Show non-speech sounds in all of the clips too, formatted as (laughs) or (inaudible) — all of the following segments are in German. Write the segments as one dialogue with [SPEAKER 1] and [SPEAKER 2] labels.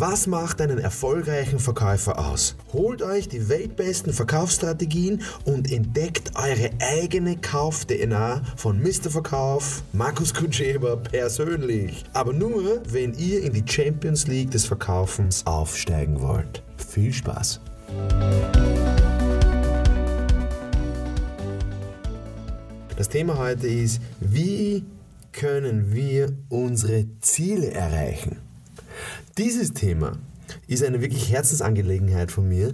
[SPEAKER 1] Was macht einen erfolgreichen Verkäufer aus? Holt euch die weltbesten Verkaufsstrategien und entdeckt eure eigene Kauf-DNA von Mr. Verkauf, Markus Kutscheber persönlich. Aber nur, wenn ihr in die Champions League des Verkaufens aufsteigen wollt. Viel Spaß! Das Thema heute ist, wie können wir unsere Ziele erreichen? Dieses Thema ist eine wirklich Herzensangelegenheit von mir.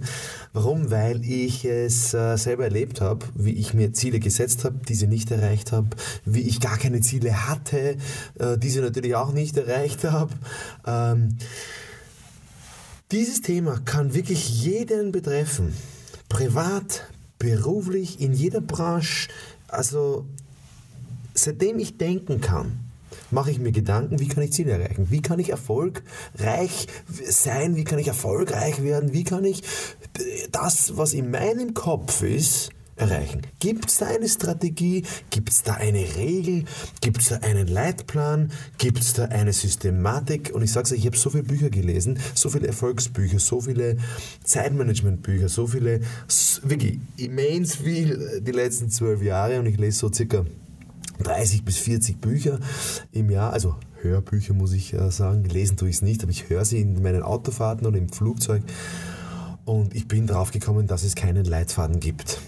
[SPEAKER 1] Warum? Weil ich es äh, selber erlebt habe, wie ich mir Ziele gesetzt habe, diese nicht erreicht habe, wie ich gar keine Ziele hatte, äh, diese natürlich auch nicht erreicht habe. Ähm, dieses Thema kann wirklich jeden betreffen. Privat, beruflich, in jeder Branche, also seitdem ich denken kann, mache ich mir Gedanken, wie kann ich Ziele erreichen? Wie kann ich erfolgreich sein? Wie kann ich erfolgreich werden? Wie kann ich das, was in meinem Kopf ist, erreichen? Gibt es da eine Strategie? Gibt es da eine Regel? Gibt es da einen Leitplan? Gibt es da eine Systematik? Und ich sage es euch, ich habe so viele Bücher gelesen, so viele Erfolgsbücher, so viele Zeitmanagementbücher, so viele, wirklich immens viel die letzten zwölf Jahre und ich lese so circa 30 bis 40 Bücher im Jahr, also Hörbücher muss ich äh, sagen, lesen tue ich es nicht, aber ich höre sie in meinen Autofahrten oder im Flugzeug und ich bin drauf gekommen, dass es keinen Leitfaden gibt.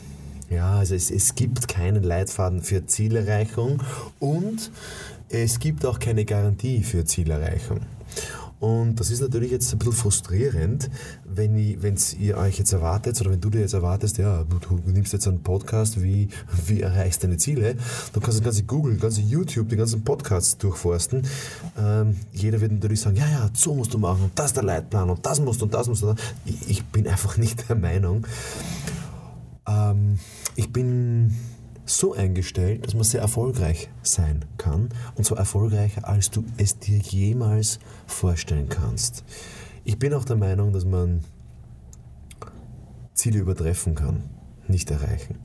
[SPEAKER 1] Ja, also es, es gibt keinen Leitfaden für Zielerreichung und es gibt auch keine Garantie für Zielerreichung. Und das ist natürlich jetzt ein bisschen frustrierend, wenn ihr euch jetzt erwartet oder wenn du dir jetzt erwartest, ja, du, du nimmst jetzt einen Podcast, wie, wie erreichst du deine Ziele, dann kannst du das ganze Google, ganze YouTube, die ganzen Podcasts durchforsten. Ähm, jeder wird natürlich sagen, ja, ja, so musst du machen und das ist der Leitplan und das musst du und das musst du. Ich, ich bin einfach (laughs) nicht der Meinung. Ähm, ich bin so eingestellt, dass man sehr erfolgreich sein kann. Und zwar erfolgreicher, als du es dir jemals vorstellen kannst. Ich bin auch der Meinung, dass man Ziele übertreffen kann, nicht erreichen.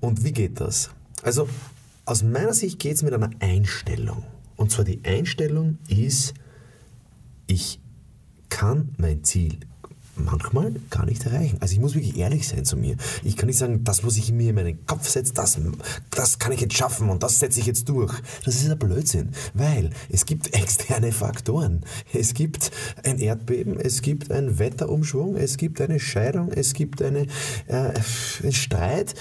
[SPEAKER 1] Und wie geht das? Also aus meiner Sicht geht es mit einer Einstellung. Und zwar die Einstellung ist, ich kann mein Ziel manchmal gar nicht erreichen. Also ich muss wirklich ehrlich sein zu mir. Ich kann nicht sagen, das, was ich mir in meinen Kopf setze, das, das kann ich jetzt schaffen und das setze ich jetzt durch. Das ist ein Blödsinn, weil es gibt (laughs) externe Faktoren. Es gibt ein Erdbeben, es gibt einen Wetterumschwung, es gibt eine Scheidung, es gibt eine, äh, einen Streit.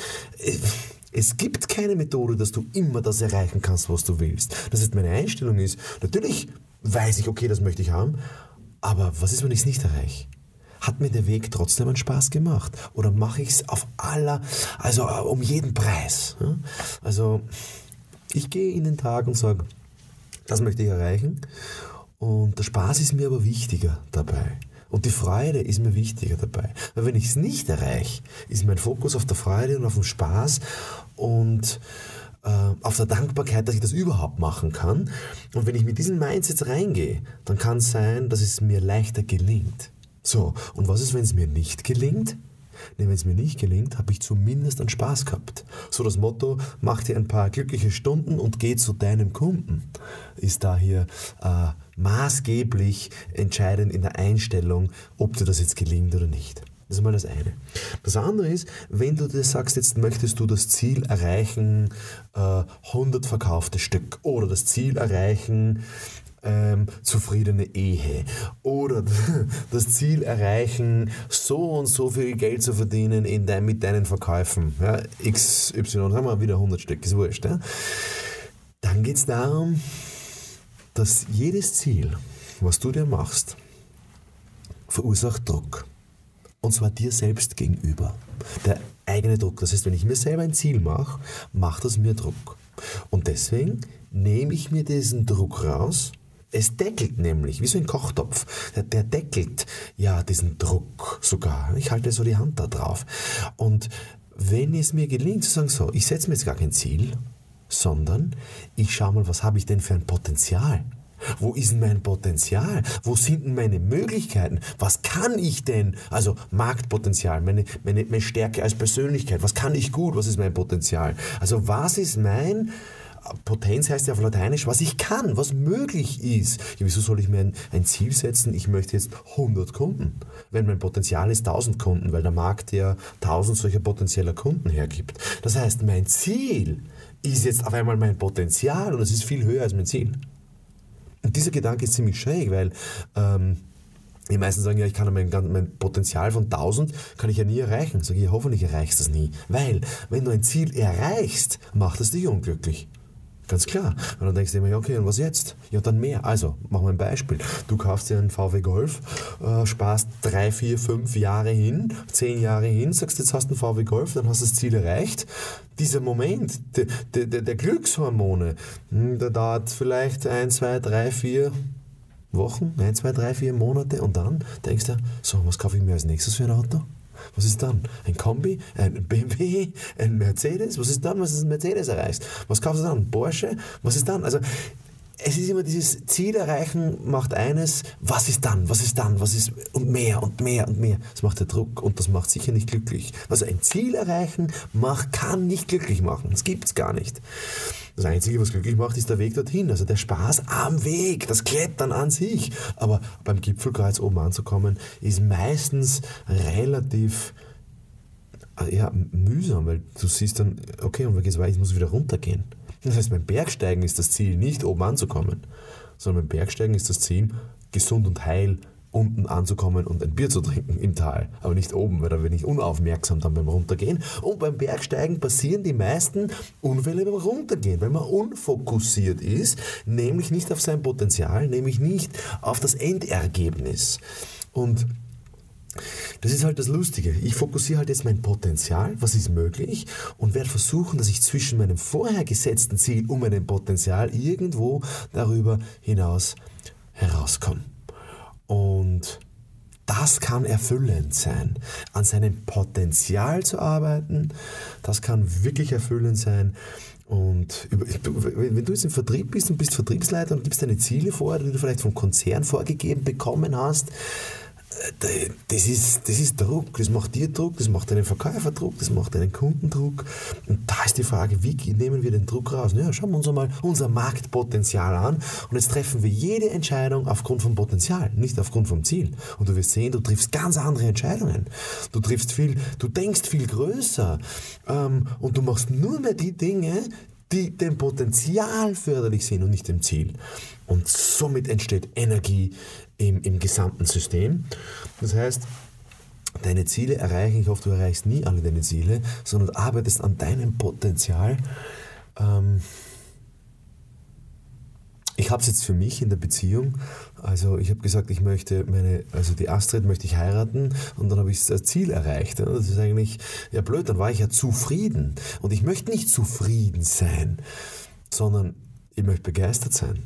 [SPEAKER 1] Es gibt keine Methode, dass du immer das erreichen kannst, was du willst. Das heißt, meine Einstellung ist, natürlich weiß ich, okay, das möchte ich haben, aber was ist, wenn ich es nicht erreiche? Hat mir der Weg trotzdem einen Spaß gemacht? Oder mache ich es auf aller, also äh, um jeden Preis? Also ich gehe in den Tag und sage, das möchte ich erreichen. Und der Spaß ist mir aber wichtiger dabei. Und die Freude ist mir wichtiger dabei. Weil wenn ich es nicht erreiche, ist mein Fokus auf der Freude und auf dem Spaß und äh, auf der Dankbarkeit, dass ich das überhaupt machen kann. Und wenn ich mit diesem Mindset reingehe, dann kann es sein, dass es mir leichter gelingt. So, und was ist, wenn es mir nicht gelingt? Nee, wenn es mir nicht gelingt, habe ich zumindest einen Spaß gehabt. So das Motto, mach dir ein paar glückliche Stunden und geh zu deinem Kunden, ist da hier äh, maßgeblich entscheidend in der Einstellung, ob dir das jetzt gelingt oder nicht. Das ist mal das eine. Das andere ist, wenn du dir sagst, jetzt möchtest du das Ziel erreichen, äh, 100 verkaufte Stück oder das Ziel erreichen, ähm, zufriedene Ehe oder (laughs) das Ziel erreichen, so und so viel Geld zu verdienen in dein, mit deinen Verkäufen. Ja, XY, haben wir wieder 100 Stück, ist wurscht. Ja? Dann geht es darum, dass jedes Ziel, was du dir machst, verursacht Druck. Und zwar dir selbst gegenüber. Der eigene Druck. Das heißt, wenn ich mir selber ein Ziel mache, macht das mir Druck. Und deswegen nehme ich mir diesen Druck raus es deckelt nämlich, wie so ein Kochtopf. Der, der deckelt ja diesen Druck sogar. Ich halte so die Hand da drauf. Und wenn es mir gelingt zu sagen, so, ich setze mir jetzt gar kein Ziel, sondern ich schaue mal, was habe ich denn für ein Potenzial? Wo ist mein Potenzial? Wo sind denn meine Möglichkeiten? Was kann ich denn? Also Marktpotenzial, meine, meine, meine Stärke als Persönlichkeit. Was kann ich gut? Was ist mein Potenzial? Also was ist mein Potenz heißt ja auf Lateinisch, was ich kann, was möglich ist. Ja, wieso soll ich mir ein, ein, Ziel setzen, ich möchte jetzt 100 Kunden, wenn mein Potenzial ist 1000 Kunden, weil der Markt ja 1000 solcher potenzieller Kunden hergibt. Das heißt, mein Ziel ist jetzt auf einmal mein Potenzial und es ist viel höher als mein Ziel. Und dieser Gedanke ist ziemlich schräg, weil ähm, die meisten sagen ja, ich kann mein, mein Potenzial von 1000 kann ich ja nie erreichen. Sag ich, ja, hoffentlich erreichst du es nie. Weil, wenn du ein Ziel erreichst, macht es dich unglücklich. Ganz klar. Und dann denkst du immer, ja, okay, und was jetzt? Ja, dann mehr. Also, machen wir ein Beispiel. Du kaufst dir einen VW Golf, äh, sparst drei, vier, fünf Jahre hin, zehn Jahre hin, sagst, jetzt hast du einen VW Golf, dann hast du das Ziel erreicht. Dieser Moment der, der, der Glückshormone, hm, der dauert vielleicht ein, zwei, drei, vier, Wochen, ein, zwei, drei, vier Monate und dann denkst du, so, was kaufe ich mir als nächstes für ein Auto? Was ist dann? Ein Kombi? Ein BMW? Ein Mercedes? Was ist dann, was ist ein Mercedes erreichst? Was kaufst du dann? Porsche? Was ist dann? Also es ist immer dieses Ziel erreichen macht eines, was ist dann, was ist dann, was ist und mehr und mehr und mehr. Das macht der Druck und das macht sicher nicht glücklich. Also ein Ziel erreichen macht, kann nicht glücklich machen. Das gibt es gar nicht. Das Einzige, was glücklich macht, ist der Weg dorthin. Also der Spaß am Weg, das Klettern an sich. Aber beim Gipfelkreuz oben anzukommen, ist meistens relativ äh, ja, mühsam, weil du siehst dann, okay, und wie geht's weiter? Ich muss wieder runtergehen. Das heißt, beim Bergsteigen ist das Ziel nicht oben anzukommen, sondern beim Bergsteigen ist das Ziel, gesund und heil unten anzukommen und ein Bier zu trinken im Tal, aber nicht oben, weil da bin ich unaufmerksam dann beim Runtergehen. Und beim Bergsteigen passieren die meisten Unfälle beim Runtergehen, weil man unfokussiert ist, nämlich nicht auf sein Potenzial, nämlich nicht auf das Endergebnis. Und das ist halt das Lustige. Ich fokussiere halt jetzt mein Potenzial, was ist möglich, und werde versuchen, dass ich zwischen meinem vorher gesetzten Ziel und meinem Potenzial irgendwo darüber hinaus herauskomme. Und das kann erfüllend sein. An seinem Potenzial zu arbeiten, das kann wirklich erfüllend sein. Und wenn du jetzt im Vertrieb bist und bist Vertriebsleiter und gibst deine Ziele vor, die du vielleicht vom Konzern vorgegeben bekommen hast, das ist, das ist Druck, das macht dir Druck, das macht deinen Verkäufer Druck, das macht deinen Kunden Druck. Und da ist die Frage, wie nehmen wir den Druck raus? Ja, schauen wir uns einmal unser Marktpotenzial an und jetzt treffen wir jede Entscheidung aufgrund vom Potenzial, nicht aufgrund vom Ziel. Und du wirst sehen, du triffst ganz andere Entscheidungen. Du triffst viel, du denkst viel größer ähm, und du machst nur mehr die Dinge, die dem Potenzial förderlich sind und nicht dem Ziel. Und somit entsteht Energie im, im gesamten System. Das heißt, deine Ziele erreichen, ich hoffe, du erreichst nie alle deine Ziele, sondern arbeitest an deinem Potenzial. Ähm, ich habe es jetzt für mich in der Beziehung. Also ich habe gesagt, ich möchte meine, also die Astrid möchte ich heiraten und dann habe ich das Ziel erreicht. Das ist eigentlich ja blöd, dann war ich ja zufrieden. Und ich möchte nicht zufrieden sein, sondern ich möchte begeistert sein.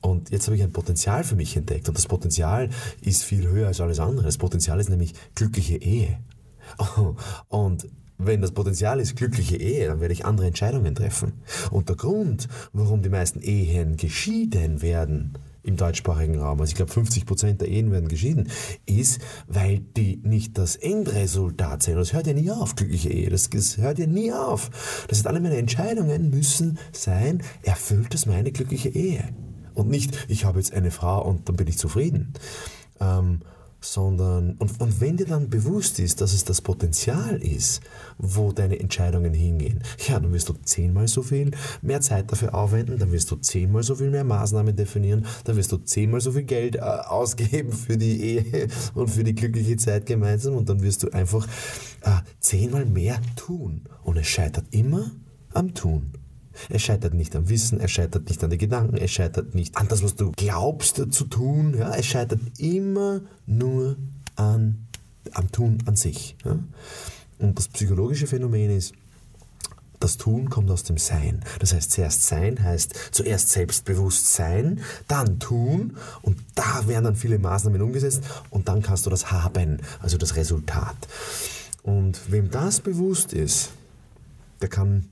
[SPEAKER 1] Und jetzt habe ich ein Potenzial für mich entdeckt. Und das Potenzial ist viel höher als alles andere. Das Potenzial ist nämlich glückliche Ehe. (laughs) Und wenn das Potenzial ist glückliche Ehe, dann werde ich andere Entscheidungen treffen. Und der Grund, warum die meisten Ehen geschieden werden, im deutschsprachigen Raum, also ich glaube 50 Prozent der Ehen werden geschieden, ist, weil die nicht das Endresultat sehen. Das hört ja nie auf, glückliche Ehe. Das, das hört ja nie auf. Das heißt, alle meine Entscheidungen müssen sein, erfüllt es meine glückliche Ehe? Und nicht, ich habe jetzt eine Frau und dann bin ich zufrieden. Ähm, sondern, und, und wenn dir dann bewusst ist, dass es das Potenzial ist, wo deine Entscheidungen hingehen, ja, dann wirst du zehnmal so viel mehr Zeit dafür aufwenden, dann wirst du zehnmal so viel mehr Maßnahmen definieren, dann wirst du zehnmal so viel Geld äh, ausgeben für die Ehe und für die glückliche Zeit gemeinsam und dann wirst du einfach äh, zehnmal mehr tun. Und es scheitert immer am Tun. Es scheitert nicht am Wissen, es scheitert nicht an den Gedanken, es scheitert nicht an das, was du glaubst zu tun. Ja? Es scheitert immer nur an, am Tun an sich. Ja? Und das psychologische Phänomen ist, das Tun kommt aus dem Sein. Das heißt, zuerst Sein heißt zuerst selbstbewusst sein, dann tun und da werden dann viele Maßnahmen umgesetzt und dann kannst du das haben, also das Resultat. Und wem das bewusst ist, der kann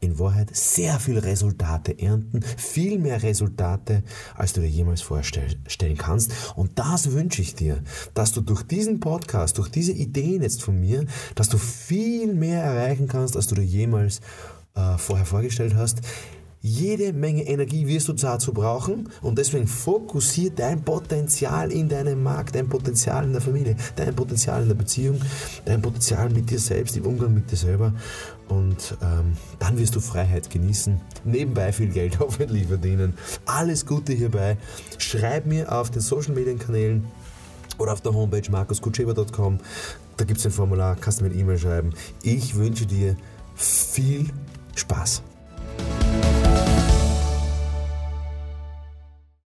[SPEAKER 1] in Wahrheit sehr viele Resultate ernten, viel mehr Resultate, als du dir jemals vorstellen kannst. Und das wünsche ich dir, dass du durch diesen Podcast, durch diese Ideen jetzt von mir, dass du viel mehr erreichen kannst, als du dir jemals äh, vorher vorgestellt hast. Jede Menge Energie wirst du dazu brauchen und deswegen fokussiere dein Potenzial in deinem Markt, dein Potenzial in der Familie, dein Potenzial in der Beziehung, dein Potenzial mit dir selbst, im Umgang mit dir selber und ähm, dann wirst du Freiheit genießen, nebenbei viel Geld (laughs) hoffentlich verdienen. Alles Gute hierbei. Schreib mir auf den Social Media Kanälen oder auf der Homepage markuskutscheber.com. Da gibt es ein Formular, kannst du mir eine E-Mail schreiben. Ich wünsche dir viel Spaß.